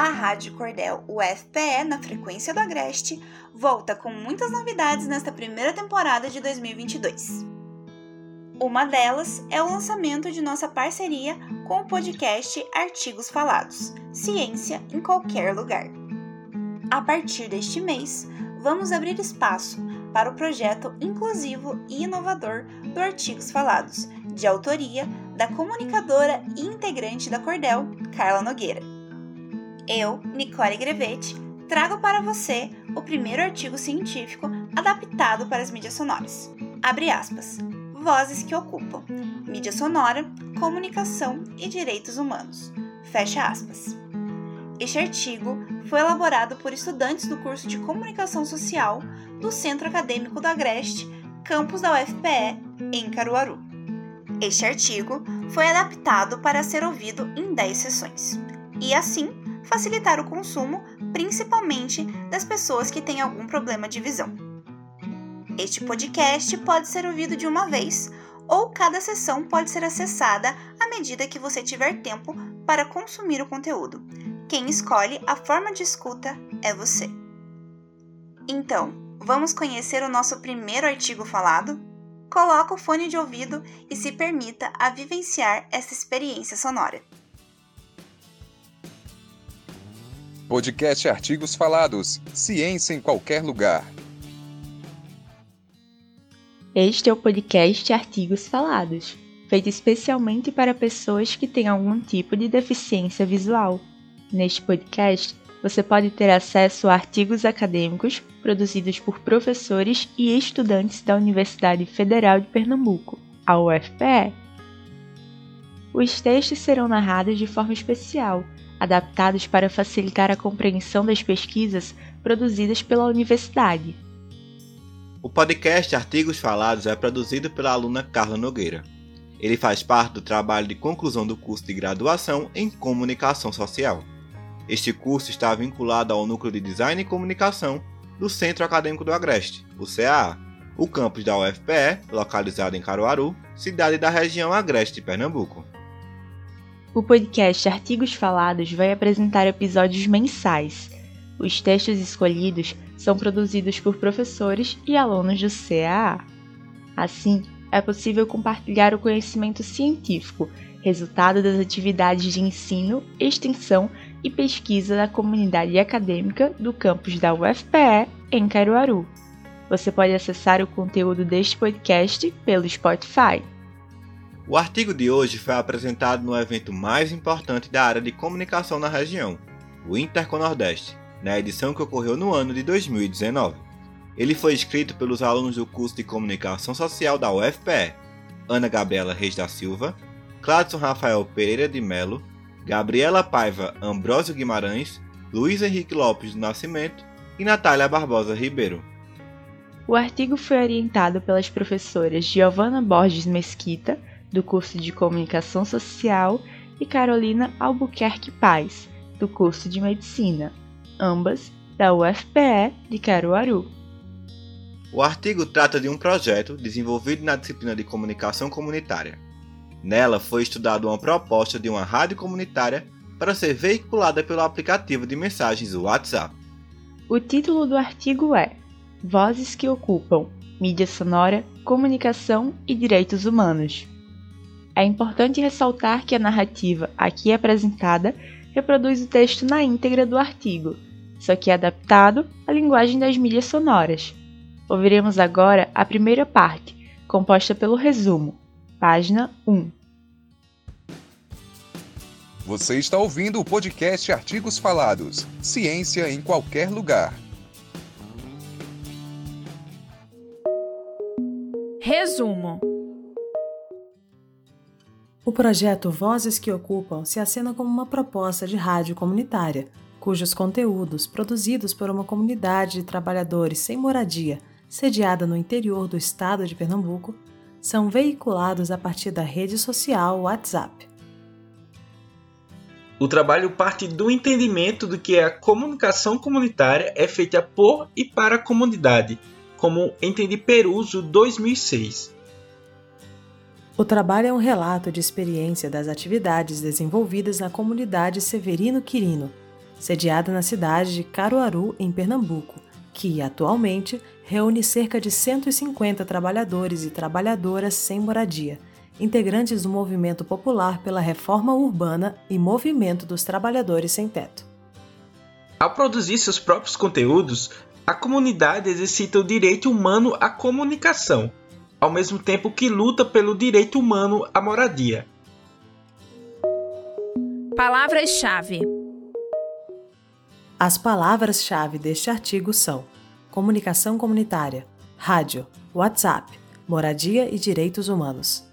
a Rádio Cordel UFPE na frequência do Agreste volta com muitas novidades nesta primeira temporada de 2022. Uma delas é o lançamento de nossa parceria com o podcast Artigos Falados Ciência em Qualquer Lugar. A partir deste mês, vamos abrir espaço para o projeto inclusivo e inovador do Artigos Falados, de autoria da comunicadora e integrante da Cordel, Carla Nogueira. Eu, Nicole Grevete, trago para você o primeiro artigo científico adaptado para as mídias sonoras. Abre aspas. Vozes que ocupam. Mídia sonora, comunicação e direitos humanos. Fecha aspas. Este artigo foi elaborado por estudantes do curso de Comunicação Social do Centro Acadêmico do Agreste, campus da UFPE, em Caruaru. Este artigo foi adaptado para ser ouvido em 10 sessões e, assim, facilitar o consumo, principalmente das pessoas que têm algum problema de visão. Este podcast pode ser ouvido de uma vez ou cada sessão pode ser acessada à medida que você tiver tempo para consumir o conteúdo. Quem escolhe a forma de escuta é você. Então, vamos conhecer o nosso primeiro artigo falado? Coloque o fone de ouvido e se permita a vivenciar essa experiência sonora. Podcast Artigos Falados. Ciência em qualquer lugar. Este é o podcast Artigos Falados, feito especialmente para pessoas que têm algum tipo de deficiência visual. Neste podcast, você pode ter acesso a artigos acadêmicos produzidos por professores e estudantes da Universidade Federal de Pernambuco, a UFPE. Os textos serão narrados de forma especial adaptados para facilitar a compreensão das pesquisas produzidas pela universidade. O podcast Artigos Falados é produzido pela aluna Carla Nogueira. Ele faz parte do trabalho de conclusão do curso de graduação em Comunicação Social. Este curso está vinculado ao Núcleo de Design e Comunicação do Centro Acadêmico do Agreste, o CAA, o campus da UFPE, localizado em Caruaru, cidade da região Agreste de Pernambuco. O podcast Artigos Falados vai apresentar episódios mensais. Os textos escolhidos são produzidos por professores e alunos do CAA. Assim, é possível compartilhar o conhecimento científico, resultado das atividades de ensino, extensão e pesquisa da comunidade acadêmica do campus da UFPE em Caruaru. Você pode acessar o conteúdo deste podcast pelo Spotify. O artigo de hoje foi apresentado no evento mais importante da área de comunicação na região, o Interconordeste, na edição que ocorreu no ano de 2019. Ele foi escrito pelos alunos do curso de Comunicação Social da UFPE, Ana Gabriela Reis da Silva, Cladson Rafael Pereira de Melo, Gabriela Paiva Ambrósio Guimarães, Luiz Henrique Lopes do Nascimento e Natália Barbosa Ribeiro. O artigo foi orientado pelas professoras Giovana Borges Mesquita, do curso de Comunicação Social, e Carolina Albuquerque Paz, do curso de Medicina, ambas da UFPE de Caruaru. O artigo trata de um projeto desenvolvido na disciplina de Comunicação Comunitária. Nela foi estudada uma proposta de uma rádio comunitária para ser veiculada pelo aplicativo de mensagens WhatsApp. O título do artigo é Vozes que ocupam mídia sonora, comunicação e direitos humanos. É importante ressaltar que a narrativa aqui apresentada reproduz o texto na íntegra do artigo, só que é adaptado à linguagem das mídias sonoras. Ouviremos agora a primeira parte, composta pelo resumo, página 1. Você está ouvindo o podcast Artigos Falados Ciência em qualquer lugar. Resumo o projeto Vozes que Ocupam se acena como uma proposta de rádio comunitária, cujos conteúdos, produzidos por uma comunidade de trabalhadores sem moradia, sediada no interior do estado de Pernambuco, são veiculados a partir da rede social WhatsApp. O trabalho parte do entendimento de que a comunicação comunitária é feita por e para a comunidade, como entende Peruso 2006. O trabalho é um relato de experiência das atividades desenvolvidas na comunidade Severino Quirino, sediada na cidade de Caruaru, em Pernambuco, que atualmente reúne cerca de 150 trabalhadores e trabalhadoras sem moradia, integrantes do movimento popular pela reforma urbana e movimento dos trabalhadores sem teto. Ao produzir seus próprios conteúdos, a comunidade exercita o direito humano à comunicação, ao mesmo tempo que luta pelo direito humano à moradia. Palavras-chave. As palavras-chave deste artigo são comunicação comunitária, rádio, WhatsApp, moradia e direitos humanos.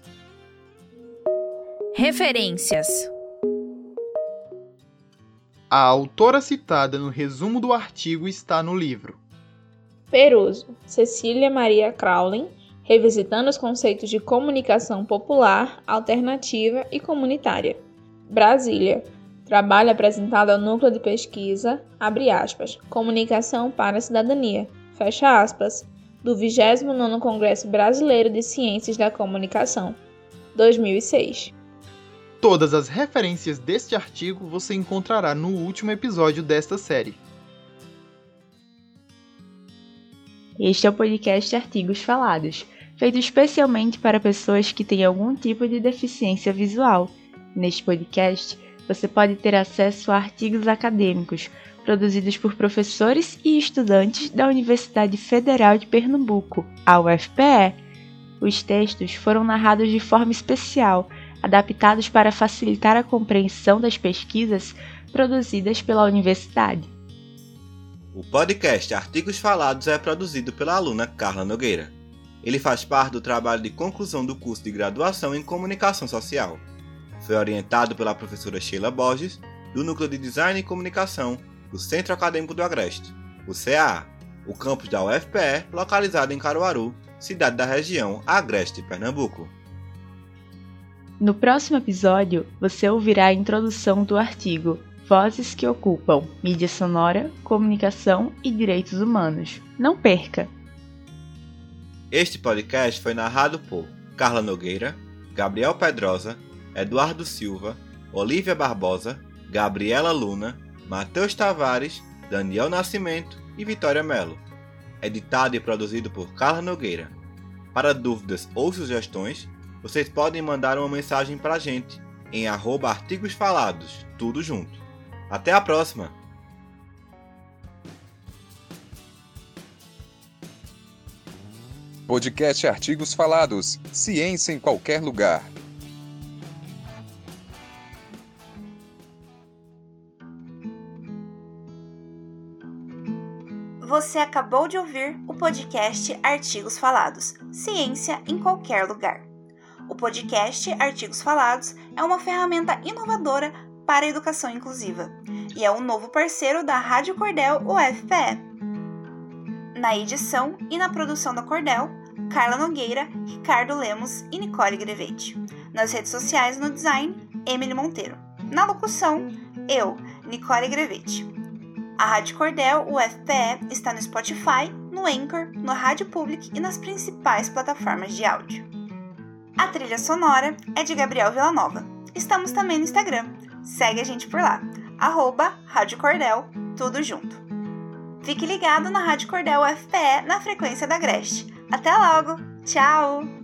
Referências: A autora citada no resumo do artigo está no livro. Peruso, Cecília Maria Crowley, revisitando os conceitos de comunicação popular, alternativa e comunitária. Brasília, Trabalho apresentado ao Núcleo de Pesquisa, abre aspas, Comunicação para a Cidadania, fecha aspas, do 29º Congresso Brasileiro de Ciências da Comunicação, 2006. Todas as referências deste artigo você encontrará no último episódio desta série. Este é o podcast Artigos Falados, feito especialmente para pessoas que têm algum tipo de deficiência visual. Neste podcast, você pode ter acesso a artigos acadêmicos produzidos por professores e estudantes da Universidade Federal de Pernambuco, a UFPE. Os textos foram narrados de forma especial, adaptados para facilitar a compreensão das pesquisas produzidas pela universidade. O podcast Artigos Falados é produzido pela aluna Carla Nogueira. Ele faz parte do trabalho de conclusão do curso de graduação em Comunicação Social. Foi orientado pela professora Sheila Borges, do Núcleo de Design e Comunicação do Centro Acadêmico do Agreste, o CAA, o campus da UFPE, localizado em Caruaru, cidade da região Agreste, Pernambuco. No próximo episódio, você ouvirá a introdução do artigo Vozes que ocupam mídia sonora, comunicação e direitos humanos. Não perca! Este podcast foi narrado por Carla Nogueira, Gabriel Pedrosa, Eduardo Silva, Olivia Barbosa, Gabriela Luna, Matheus Tavares, Daniel Nascimento e Vitória Melo. Editado e produzido por Carla Nogueira. Para dúvidas ou sugestões, vocês podem mandar uma mensagem para a gente em arroba artigos falados, tudo junto. Até a próxima! Podcast Artigos Falados. Ciência em qualquer lugar. Você acabou de ouvir o podcast Artigos Falados Ciência em Qualquer Lugar. O podcast Artigos Falados é uma ferramenta inovadora para a educação inclusiva e é um novo parceiro da Rádio Cordel UFPE. Na edição e na produção da Cordel, Carla Nogueira, Ricardo Lemos e Nicole Grevete. Nas redes sociais no design, Emily Monteiro. Na locução, eu, Nicole Grevete. A Rádio Cordel UFPE está no Spotify, no Anchor, no Rádio Public e nas principais plataformas de áudio. A trilha sonora é de Gabriel Villanova. Estamos também no Instagram. Segue a gente por lá. Arroba Rádio Cordel, tudo junto. Fique ligado na Rádio Cordel UFPE na frequência da Agreste. Até logo! Tchau!